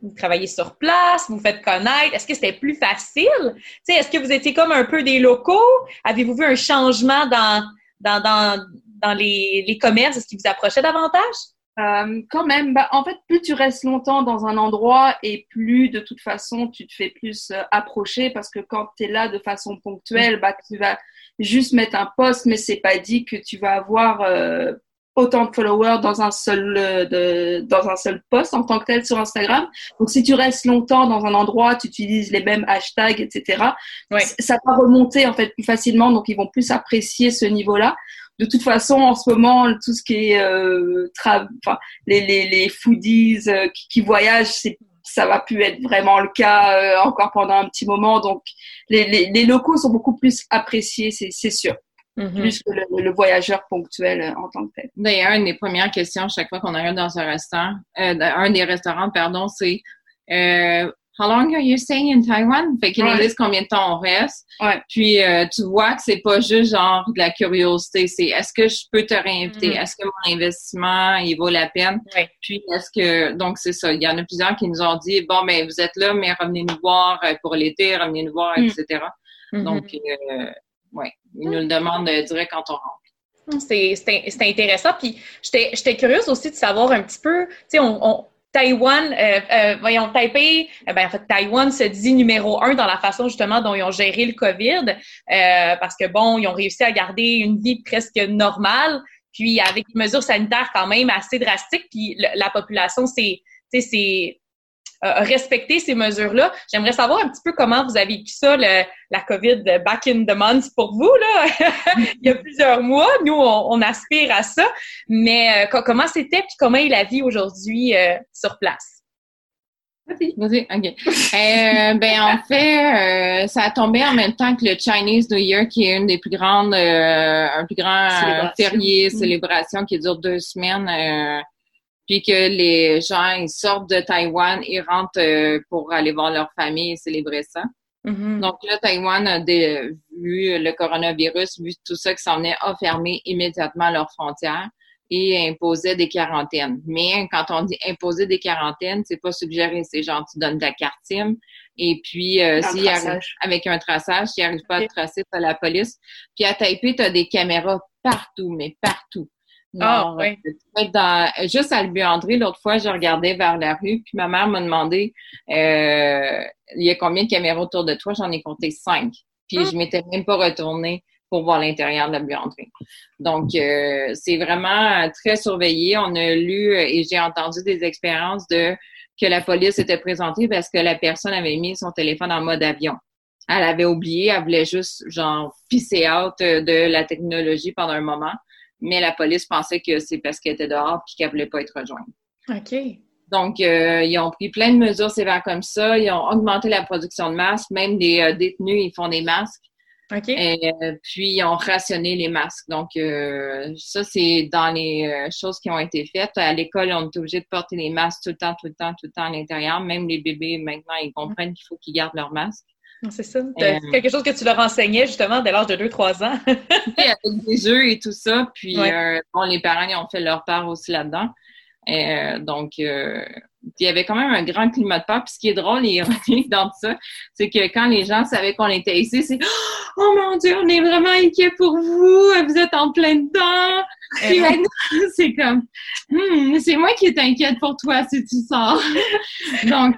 vous travaillez sur place, vous, faites connaître, est-ce que c'était plus facile? sais, est-ce que vous étiez comme un peu des locaux? Avez-vous vu un changement dans, dans, dans, dans les, les commerces? Est-ce qu'ils vous approchaient davantage? Euh, quand même, bah, en fait, plus tu restes longtemps dans un endroit et plus de toute façon tu te fais plus euh, approcher parce que quand tu es là de façon ponctuelle, bah, tu vas juste mettre un post, mais c'est pas dit que tu vas avoir euh, autant de followers dans un seul de, dans un seul post en tant que tel sur Instagram. Donc si tu restes longtemps dans un endroit, tu utilises les mêmes hashtags, etc. Ça va remonter en fait plus facilement, donc ils vont plus apprécier ce niveau-là de toute façon, en ce moment, tout ce qui est euh, enfin, les, les, les foodies euh, qui, qui, voyagent, c'est ça va plus être vraiment le cas euh, encore pendant un petit moment. Donc, les, les, les locaux sont beaucoup plus appréciés, c'est sûr. Mm-hmm. Plus que le, voyageur ponctuel euh, en tant que tel. D'ailleurs, une des premières questions chaque fois qu'on arrive dans un restaurant, un des restaurants, pardon, c'est How long are you staying in Taiwan? Fait qu'ils nous disent combien de temps on reste. Ouais. Puis euh, tu vois que c'est pas juste genre de la curiosité, c'est est-ce que je peux te réinviter? Mm. Est-ce que mon investissement il vaut la peine? Puis est-ce que donc c'est ça. Il y en a plusieurs qui nous ont dit bon ben vous êtes là, mais revenez nous voir euh, pour l'été, revenez nous voir, etc. Mm-hmm. Donc euh, ouais, ils nous le demandent direct quand on rentre. C'est intéressant. Puis j'étais curieuse aussi de savoir un petit peu, tu sais, on, on Taïwan, euh, euh, voyons, Taipei, eh ben, en fait, Taïwan se dit numéro un dans la façon justement dont ils ont géré le COVID, euh, parce que bon, ils ont réussi à garder une vie presque normale, puis avec des mesures sanitaires quand même assez drastiques, puis la population c'est, c'est euh, respecter ces mesures-là. J'aimerais savoir un petit peu comment vous avez vécu ça, le, la COVID back in the months pour vous, là. Il y a plusieurs mois. Nous, on, aspire à ça. Mais euh, comment c'était puis comment est la vie aujourd'hui euh, sur place? Vas-y, OK. Euh, ben, en fait, ça a tombé en même temps que le Chinese New Year, qui est une des plus grandes, un plus grand férié, mm. célébration qui dure deux semaines puis que les gens ils sortent de Taïwan et rentrent euh, pour aller voir leur famille et célébrer ça. Mm-hmm. Donc là, Taïwan a vu le coronavirus, vu tout ça qui s'en est, a fermé immédiatement leurs frontières et imposait des quarantaines. Mais quand on dit imposer des quarantaines, c'est pas suggérer, c'est genre tu donnes ta carte SIM et puis euh, avec un traçage, s'il n'arrive pas à tracer, tu la police. Puis à Taipei, tu as des caméras partout, mais partout. Ah, oui. dans, juste à le André, l'autre fois, je regardais vers la rue, puis ma mère m'a demandé euh, il y a combien de caméras autour de toi? J'en ai compté cinq. Puis ah. je m'étais même pas retournée pour voir l'intérieur de la buanderie. Donc, euh, c'est vraiment très surveillé. On a lu et j'ai entendu des expériences de que la police était présentée parce que la personne avait mis son téléphone en mode avion. Elle avait oublié, elle voulait juste genre pisser out de la technologie pendant un moment mais la police pensait que c'est parce qu'elle était dehors et qu'elle voulait pas être rejointe. OK. Donc, euh, ils ont pris plein de mesures sévères comme ça. Ils ont augmenté la production de masques. Même les euh, détenus, ils font des masques. OK. Et, euh, puis, ils ont rationné les masques. Donc, ça, c'est dans les choses qui ont été faites. À l'école, on est obligé de porter les masques tout le temps, tout le temps, tout le temps à l'intérieur. Même les bébés, maintenant, ils comprennent qu'il faut qu'ils gardent leurs masques. C'est ça. Euh, quelque chose que tu leur enseignais justement dès l'âge de 2-3 ans? avec des jeux et tout ça. Puis euh, bon, les parents ils ont fait leur part aussi là-dedans. Euh, donc, il y avait quand même un grand climat de peur. Puis ce qui est drôle et ironique dans tout ça, c'est que quand les gens savaient qu'on était ici, c'est Oh mon Dieu, on est vraiment inquiets pour vous, vous êtes en plein dedans. Puis c'est comme hmm, c'est moi qui est inquiète pour toi si tu sors. donc,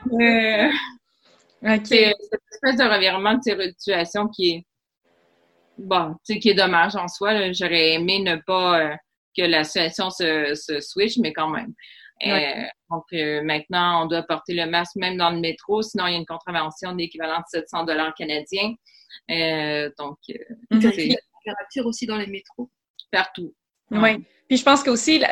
c'est cette espèce de revirement de situation qui est bon, tu sais, qui est dommage en soi. J'aurais aimé ne pas euh, que la situation se, se switch, mais quand même. Euh, donc euh, maintenant, on doit porter le masque même dans le métro, sinon il y a une contravention d'équivalent de 700 dollars canadiens. donc, température aussi dans les métros. Partout. Oui. Puis je pense qu'aussi,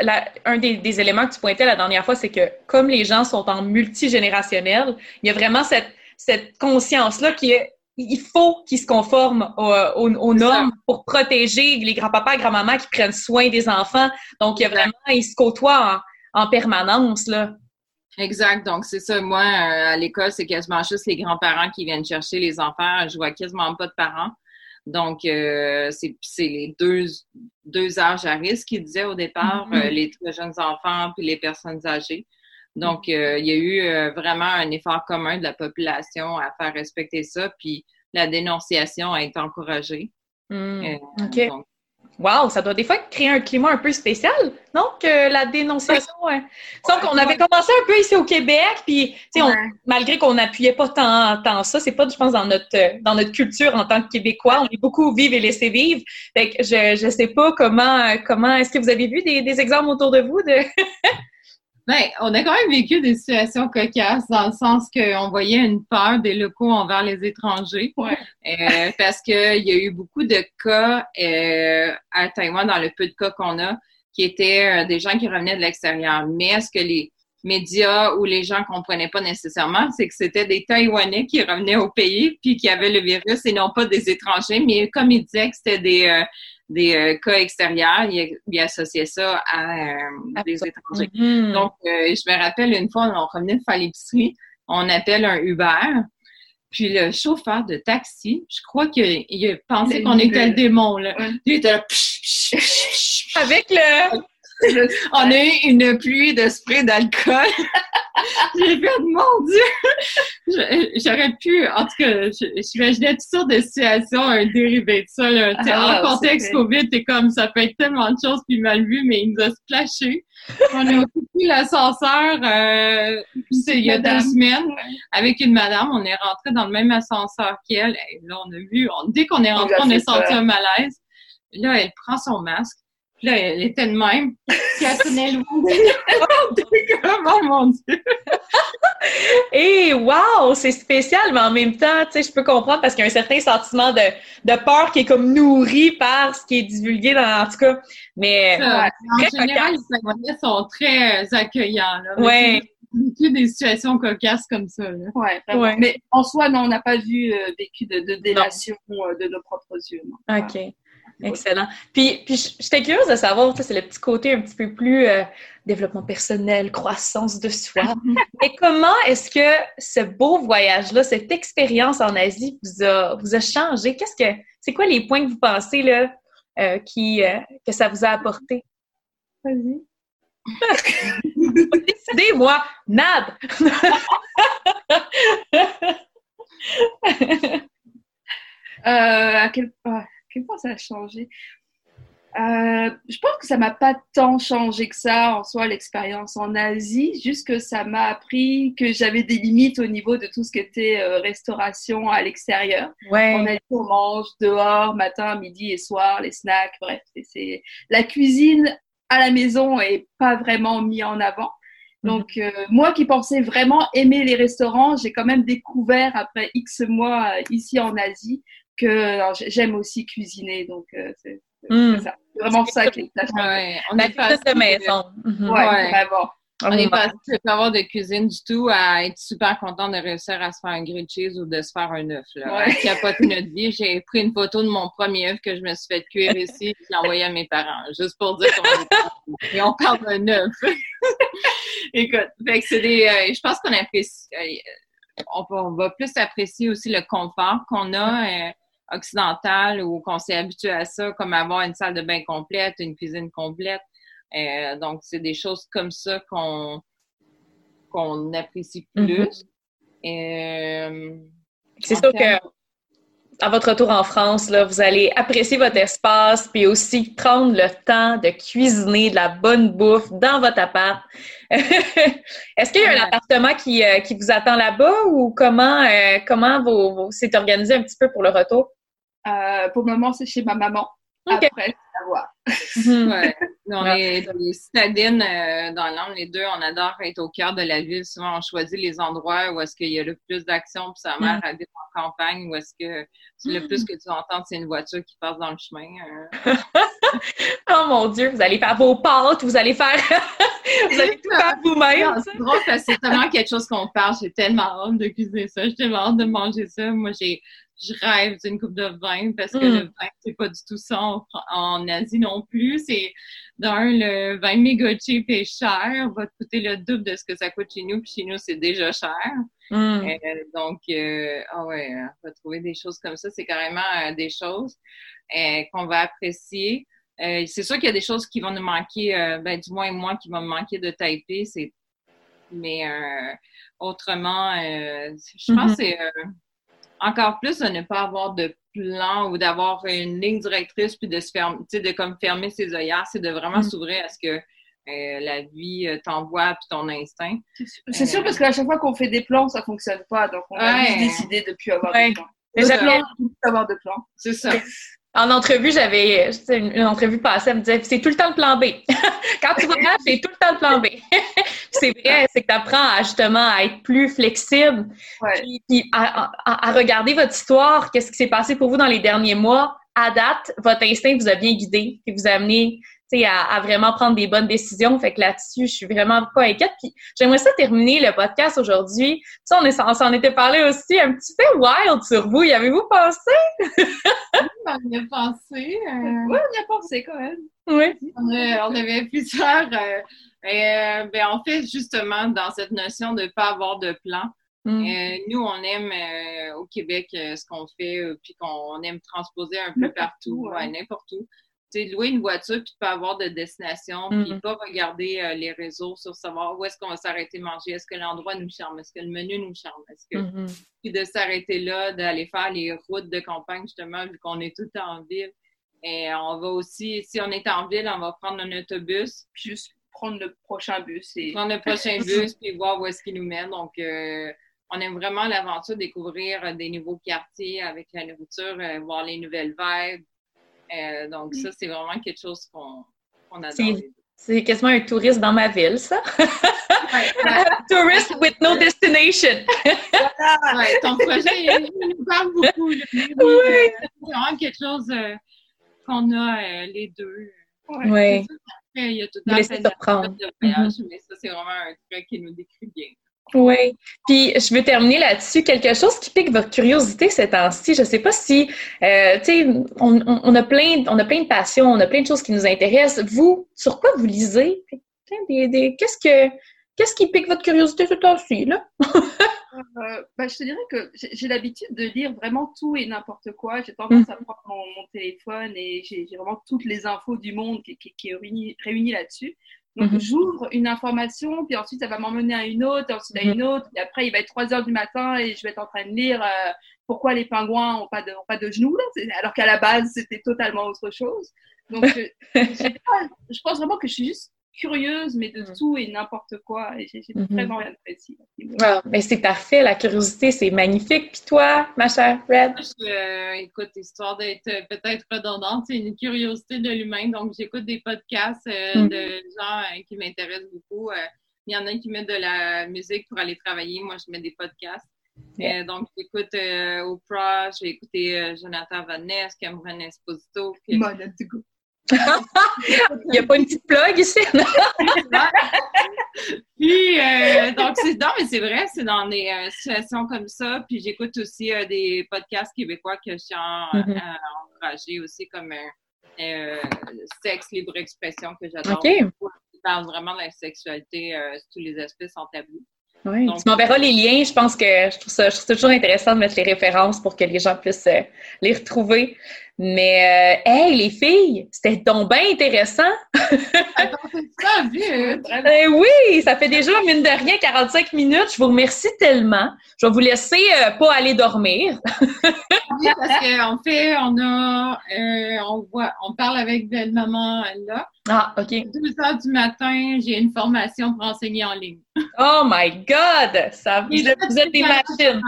un des, éléments que tu pointais la dernière fois, c'est que comme les gens sont en multigénérationnel, il y a vraiment cette, cette conscience-là qui est il faut qu'ils se conforment aux, normes pour protéger les grands-papas et grands-mamans qui prennent soin des enfants. Donc, il y a vraiment, ils se côtoient en, permanence, là. Exact. Donc, c'est ça. Moi, euh, à l'école, c'est quasiment juste les grands-parents qui viennent chercher les enfants. Je vois quasiment pas de parents. Donc, euh, c'est les deux, deux âges à risque qu'ils disaient au départ, mm-hmm. euh, les très jeunes enfants puis les personnes âgées. Donc, euh, il y a eu euh, vraiment un effort commun de la population à faire respecter ça, puis la dénonciation a été encouragée. Hmm. Euh, OK. wow, ça doit des fois créer un climat un peu spécial, non? Que la dénonciation. Ouais. Donc, on avait commencé un peu ici au Québec, puis, tu sais, malgré qu'on n'appuyait pas tant, tant ça, c'est pas, je pense, dans notre, dans notre culture en tant que Québécois. On est beaucoup vivre et laisser vivre. Fait que je, je sais pas comment, comment, est-ce que vous avez vu des, des exemples autour de vous de. Ben, on a quand même vécu des situations cocasses dans le sens qu'on voyait une peur des locaux envers les étrangers. Euh, parce qu'il y a eu beaucoup de cas euh, à Taïwan, dans le peu de cas qu'on a, qui étaient euh, des gens qui revenaient de l'extérieur. Mais est-ce que les médias ou les gens comprenaient pas nécessairement, c'est que c'était des Taïwanais qui revenaient au pays puis qui avaient le virus et non pas des étrangers. Mais comme ils disaient que c'était des des euh, cas extérieurs, il, il, associait ça à euh, des étrangers. Mm-hmm. Donc, euh, je me rappelle une fois, on revenait de faire l'épicerie, on appelle un Uber, puis le chauffeur de taxi, je crois qu'il pensait qu'on était le démon, là. Il était là, avec le... on a eu une pluie de spray d'alcool. J'ai fait, mon Dieu! J'aurais pu, en tout cas, j'imaginais toutes sortes de situations, un dérivé de ça. Là. Ah, en contexte COVID, t'es comme, ça peut être tellement de choses, puis mal vu, mais il nous a splashé. On a occupé l'ascenseur euh, il y a deux semaines avec une madame. On est rentré dans le même ascenseur qu'elle. Là, on a vu, dès qu'on est rentré, on a senti un malaise. Là, elle prend son masque là, elle était de même. Puis elle tenait le Oh mon Dieu! Et wow! C'est spécial, mais en même temps, tu sais, je peux comprendre parce qu'il y a un certain sentiment de, de peur qui est comme nourri par ce qui est divulgué dans, en tout cas. Mais, en général, les Taïwanais sont très euh, accueillants, là. Ouais. Vécu des situations cocasses comme ça. Là. Ouais, ouais, Mais en soi, non, on n'a pas vu euh, vécu de, de délation euh, de nos propres yeux. Non. OK. Excellent. Puis, puis j'étais curieuse de savoir, c'est le petit côté un petit peu plus euh, développement personnel, croissance de soi. Mais comment est-ce que ce beau voyage-là, cette expérience en Asie vous a, vous a changé? Qu'est-ce que, c'est quoi les points que vous pensez là, euh, qui, euh, que ça vous a apporté? Vas-y. Décidez, moi, Nad! à quel point quel point ça a changé? Euh, je pense que ça m'a pas tant changé que ça en soi l'expérience en Asie, juste que ça m'a appris que j'avais des limites au niveau de tout ce qui était euh, restauration à l'extérieur. Ouais. On, a, on mange dehors matin, midi et soir, les snacks, bref, c'est la cuisine à la maison est pas vraiment mis en avant. Mhm. Donc euh, moi qui pensais vraiment aimer les restaurants, j'ai quand même découvert après X mois ici en Asie que j'aime aussi cuisiner, donc euh, c'est hmm. vraiment ça qui est ouais, On est pas de maison. Ouais, vraiment. On n'est pas de avoir de cuisine du tout à être super content de réussir à se faire un grilled cheese ou de se faire un œuf. Là. Ouais. Capoter notre vie. J'ai pris une photo de mon premier œuf que je me suis fait cuire ici et je l'ai envoyé à mes parents, juste pour dire qu'on Et on parle d'un œuf. Écoute, fait que c'est des. Euh, je pense qu'on apprécie. Euh, on, on, va plus apprécier aussi le confort qu'on a occidentale où qu'on s'est habitué à ça, comme avoir une salle de bain complète, une cuisine complète. Euh, donc, c'est des choses comme ça qu'on qu'on apprécie mm-hmm. plus. Euh, c'est sûr que à votre retour en France, là, vous allez apprécier votre espace, puis aussi prendre le temps de cuisiner de la bonne bouffe dans votre appart. Est-ce qu'il y a un appartement qui, euh, qui vous attend là-bas ou comment, comment vous, vous c'est organisé un petit peu pour le retour? Euh, pour le moment, c'est chez ma maman. Après, à voir. Mhm. ouais. Dans, les, dans les citadines, euh, dans l'âme, les deux, on adore être au cœur de la ville. Souvent, on choisit les endroits où est-ce qu'il y a le plus d'action, puis sa mère mhm. habite en campagne, où est-ce que le plus que tu entends, c'est une voiture qui passe dans le chemin. Euh. oh mon Dieu, vous allez faire vos pâtes, vous allez faire... vous allez tout faire vous-même. C'est drôle parce que c'est tellement quelque chose qu'on parle. J'ai tellement hâte de cuisiner ça. J'ai tellement hâte de manger ça. Moi, j'ai je rêve d'une coupe de vin parce que le mm. vin, c'est pas du tout ça en, Asie non plus. C'est d'un, le vin méga cheap et cher va te coûter le double de ce que ça coûte chez nous, puis chez nous, c'est déjà cher. Mm. Euh, donc, euh, ah ouais, on va trouver des choses comme ça. C'est carrément euh, des choses qu'on va apprécier. c'est sûr qu'il y a des choses qui vont nous manquer, ben, du moins moi, qui vont me manquer de Taipei, c'est mais autrement, je pense mm-hmm. que c'est encore plus de ne pas avoir de plan ou d'avoir une ligne directrice puis de se fermer, de comme fermer ses œillères, c'est de vraiment mm. s'ouvrir à ce que euh, la vie euh, t'envoie puis ton instinct. C'est sûr euh, parce qu'à chaque fois qu'on fait des plans, ça fonctionne pas, donc on a juste décidé de plus avoir de plans. De avoir de plans. C'est ça. En entrevue, j'avais une, une, entrevue passée, elle me disait c'est tout le temps le plan B. Quand tu voyages, c'est tout le temps le plan B. c'est vrai, c'est que tu apprends à, justement à être plus flexible, puis, à, à, regarder votre histoire, qu'est-ce qui s'est passé pour vous dans les derniers mois. À date, votre instinct vous a bien guidé, et vous a amené à, à, vraiment prendre des bonnes décisions. Fait que là-dessus, je suis vraiment pas inquiète. Puis j'aimerais ça terminer le podcast aujourd'hui. Ça, on, on s'en était parlé aussi un petit peu wild sur vous. Y avez-vous pensé? oui, on y a pensé. Euh... Oui, on y a pensé quand même. Oui. On, on avait plusieurs. Euh, euh, ben, en fait, justement, dans cette notion de ne pas avoir de plan, mm. euh, nous, on aime euh, au Québec ce qu'on fait, puis qu'on aime transposer un peu partout, n'importe où sais, louer une voiture puis pas avoir de destination, puis mm-hmm. pas regarder euh, les réseaux sur savoir où est-ce qu'on va s'arrêter manger, est-ce que l'endroit nous charme, est-ce que le menu nous charme, est-ce que mm-hmm. puis de s'arrêter là, d'aller faire les routes de campagne justement vu qu'on est tout en ville. Et on va aussi, si on est en ville, on va prendre un autobus. Puis juste prendre le prochain bus et prendre le prochain bus puis voir où est-ce qu'il nous mène. Donc euh, on aime vraiment l'aventure, découvrir des nouveaux quartiers avec la nourriture, euh, voir les nouvelles vibes, euh, donc, ça, c'est vraiment quelque chose qu'on adore. C'est quasiment un touriste dans ma ville, ça. tourist with no destination. ouais, ton projet, il nous parle beaucoup. Oui. C'est vraiment quelque chose euh, qu'on a euh, les deux. Oui. Il y a tout à fait de voyage, mm-hmm. mais ça, c'est vraiment un truc qui nous décrit bien. Oui. Puis je veux terminer là-dessus. Quelque chose qui pique votre curiosité ces temps-ci. Je ne sais pas si, euh, tu sais, on, on, a plein, on a plein de passions, on a plein de choses qui nous intéressent. Vous, sur quoi vous lisez? Des, des, Qu'est-ce que, qu'est-ce qui pique votre curiosité ce temps-ci là? Euh, bah, je te dirais que j'ai l'habitude de lire vraiment tout et n'importe quoi. J'ai tendance à mhm. prendre mon, téléphone et j'ai vraiment toutes les infos du monde qui, qui, qui est réunies là-dessus. Donc, mhm. j'ouvre une information, puis ensuite, ça va m'emmener à une autre, ensuite à une mhm. autre, et après, il va être 3 heures du matin et je vais être en train de lire euh, pourquoi les pingouins n'ont pas de, ont pas de genoux, là, alors qu'à la base, c'était totalement autre chose. Donc, je, je pense vraiment que je suis juste curieuse, mais de mm. tout et n'importe quoi. Et j'ai mm-hmm. vraiment rien de précis. mais c'est parfait, la curiosité, c'est magnifique. Puis toi, ma chère Red? Euh, écoute, histoire d'être euh, peut-être redondante, c'est une curiosité de l'humain. Donc, j'écoute des podcasts euh, mm. de gens qui m'intéressent beaucoup. Il y en a qui mettent de la musique pour aller travailler. Moi, je mets des podcasts. donc, j'écoute Oprah, j'ai écouté Jonathan Van Ness, Cameron Esposito. Puis... Il n'y a pas une petite plug ici? puis, euh, donc, c'est, non, mais c'est vrai, c'est dans des euh, situations comme ça. Puis, j'écoute aussi euh, des podcasts québécois que je suis mm-hmm. encouragée aussi, comme Sexe, Libre Expression, que j'adore. OK. Qui parle vraiment de la sexualité tous les aspects sans tabou. Oui, tu m'enverras les liens. Je pense que je trouve, ça, je trouve ça toujours intéressant de mettre les références pour que les gens puissent les retrouver. Mais, euh, hey, les filles, c'était donc bien intéressant. ça, vu. Eh oui, ça fait déjà, mine de rien, 45 minutes. Je vous remercie tellement. Je vais vous laisser euh, pas aller dormir. oui, parce qu'en fait, on a, euh, on voit, on parle avec belle-maman là. Ah, OK. 2 heures du matin, j'ai une formation pour enseigner en ligne. oh my God! Ça, vous êtes des machines.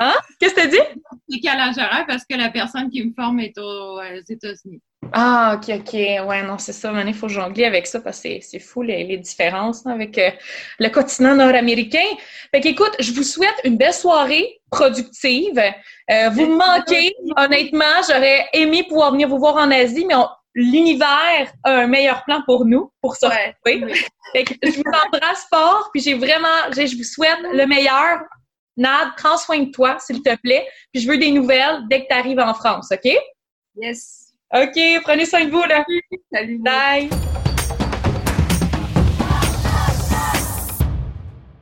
Hein? Qu'est-ce que tu dis? Décalage horaire parce que la personne qui me forme est aux, États-Unis. Ah, ok, ok. Ouais, non, c'est ça. Il faut jongler avec ça parce que c'est fou les, différences avec euh, le continent nord-américain. Fait qu'écoute, je vous souhaite une belle soirée productive. Euh, vous me manquez, honnêtement. J'aurais aimé pouvoir venir vous voir en Asie, mais l'univers a un meilleur plan pour nous, pour ça. Fait que je vous embrasse fort, puis j'ai vraiment, je vous souhaite le meilleur. Nad, prends soin de toi, s'il te plaît. Puis je veux des nouvelles dès que tu arrives en France, OK? Yes. OK, prenez soin de vous, là. Salut. Bye.